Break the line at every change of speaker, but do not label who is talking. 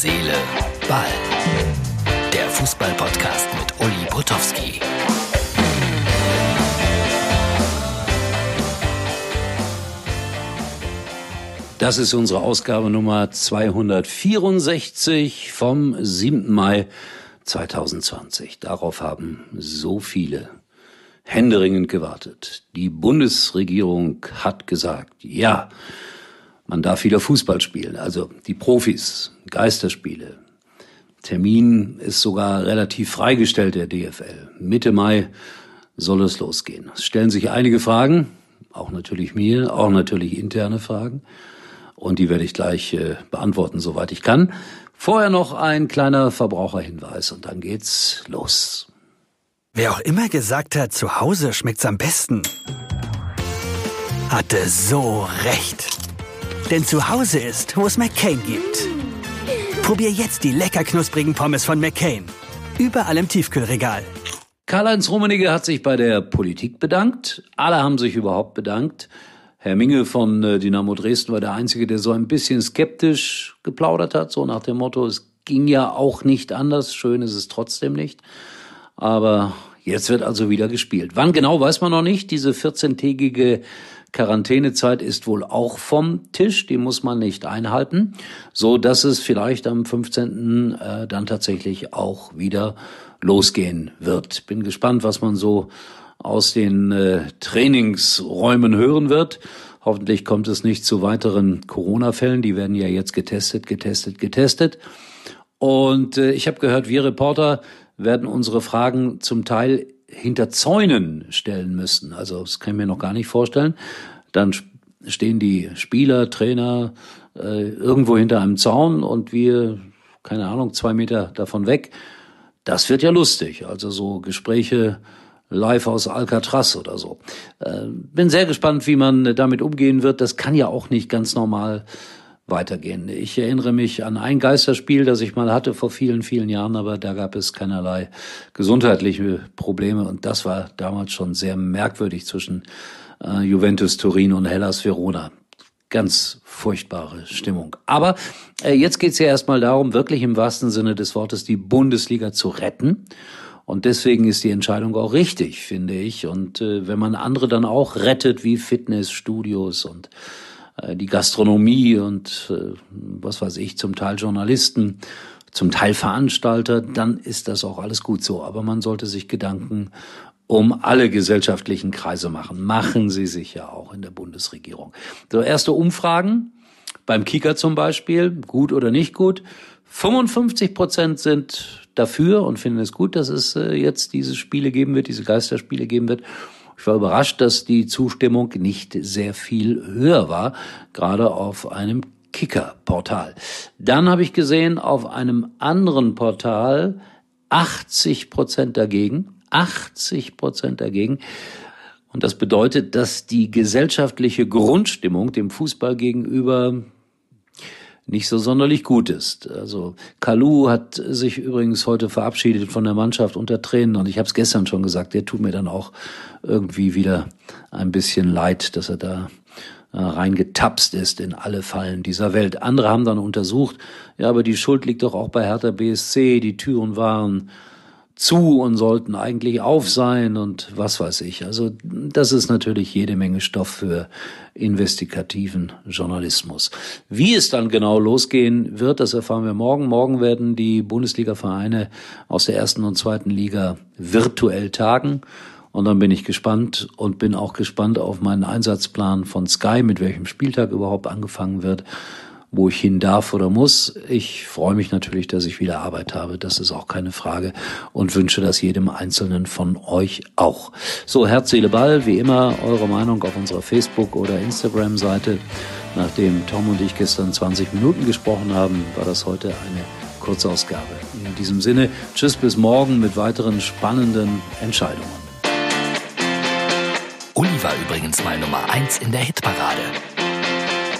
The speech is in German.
Seele, Ball. Der Fußball-Podcast mit Uli Potowski.
Das ist unsere Ausgabe Nummer 264 vom 7. Mai 2020. Darauf haben so viele händeringend gewartet. Die Bundesregierung hat gesagt, ja, man darf wieder Fußball spielen, also die Profis, Geisterspiele. Termin ist sogar relativ freigestellt der DFL. Mitte Mai soll es losgehen. Es stellen sich einige Fragen, auch natürlich mir, auch natürlich interne Fragen. Und die werde ich gleich äh, beantworten, soweit ich kann. Vorher noch ein kleiner Verbraucherhinweis und dann geht's los.
Wer auch immer gesagt hat, zu Hause schmeckt's am besten, hatte so recht. Denn zu Hause ist, wo es McCain gibt. Probier jetzt die lecker knusprigen Pommes von McCain. Überall im Tiefkühlregal.
Karl-Heinz Rummenigge hat sich bei der Politik bedankt. Alle haben sich überhaupt bedankt. Herr Minge von äh, Dynamo Dresden war der Einzige, der so ein bisschen skeptisch geplaudert hat, so nach dem Motto, es ging ja auch nicht anders, schön ist es trotzdem nicht. Aber Jetzt wird also wieder gespielt. Wann genau weiß man noch nicht. Diese 14-tägige Quarantänezeit ist wohl auch vom Tisch, die muss man nicht einhalten, so dass es vielleicht am 15. Äh, dann tatsächlich auch wieder losgehen wird. Bin gespannt, was man so aus den äh, Trainingsräumen hören wird. Hoffentlich kommt es nicht zu weiteren Corona-Fällen. Die werden ja jetzt getestet, getestet, getestet. Und äh, ich habe gehört, wir Reporter werden unsere Fragen zum Teil hinter Zäunen stellen müssen. Also das kann ich mir noch gar nicht vorstellen. Dann stehen die Spieler, Trainer äh, irgendwo hinter einem Zaun und wir, keine Ahnung, zwei Meter davon weg. Das wird ja lustig. Also so Gespräche live aus Alcatraz oder so. Äh, bin sehr gespannt, wie man damit umgehen wird. Das kann ja auch nicht ganz normal weitergehen. Ich erinnere mich an ein Geisterspiel, das ich mal hatte vor vielen, vielen Jahren, aber da gab es keinerlei gesundheitliche Probleme und das war damals schon sehr merkwürdig zwischen äh, Juventus Turin und Hellas Verona. Ganz furchtbare Stimmung. Aber äh, jetzt geht es ja erstmal darum, wirklich im wahrsten Sinne des Wortes die Bundesliga zu retten. Und deswegen ist die Entscheidung auch richtig, finde ich. Und äh, wenn man andere dann auch rettet, wie Fitnessstudios und die Gastronomie und äh, was weiß ich, zum Teil Journalisten, zum Teil Veranstalter, dann ist das auch alles gut so. Aber man sollte sich Gedanken um alle gesellschaftlichen Kreise machen. Machen sie sich ja auch in der Bundesregierung. So erste Umfragen beim Kicker zum Beispiel, gut oder nicht gut. 55 Prozent sind dafür und finden es gut, dass es äh, jetzt diese Spiele geben wird, diese Geisterspiele geben wird. Ich war überrascht, dass die Zustimmung nicht sehr viel höher war, gerade auf einem Kicker-Portal. Dann habe ich gesehen, auf einem anderen Portal 80 Prozent dagegen. 80 Prozent dagegen. Und das bedeutet, dass die gesellschaftliche Grundstimmung dem Fußball gegenüber nicht so sonderlich gut ist. Also Kalu hat sich übrigens heute verabschiedet von der Mannschaft unter Tränen und ich habe es gestern schon gesagt, der tut mir dann auch irgendwie wieder ein bisschen leid, dass er da äh, reingetapst ist in alle Fallen dieser Welt. Andere haben dann untersucht, ja, aber die Schuld liegt doch auch bei Hertha BSC, die Türen waren zu und sollten eigentlich auf sein und was weiß ich. Also das ist natürlich jede Menge Stoff für investigativen Journalismus. Wie es dann genau losgehen wird, das erfahren wir morgen. Morgen werden die Bundesliga-Vereine aus der ersten und zweiten Liga virtuell tagen. Und dann bin ich gespannt und bin auch gespannt auf meinen Einsatzplan von Sky, mit welchem Spieltag überhaupt angefangen wird wo ich hin darf oder muss. Ich freue mich natürlich, dass ich wieder Arbeit habe. Das ist auch keine Frage und wünsche das jedem Einzelnen von euch auch. So, Herz, Seele, Ball, wie immer, eure Meinung auf unserer Facebook- oder Instagram-Seite. Nachdem Tom und ich gestern 20 Minuten gesprochen haben, war das heute eine Kurzausgabe. In diesem Sinne, tschüss bis morgen mit weiteren spannenden Entscheidungen.
Uli war übrigens mal Nummer eins in der Hitparade.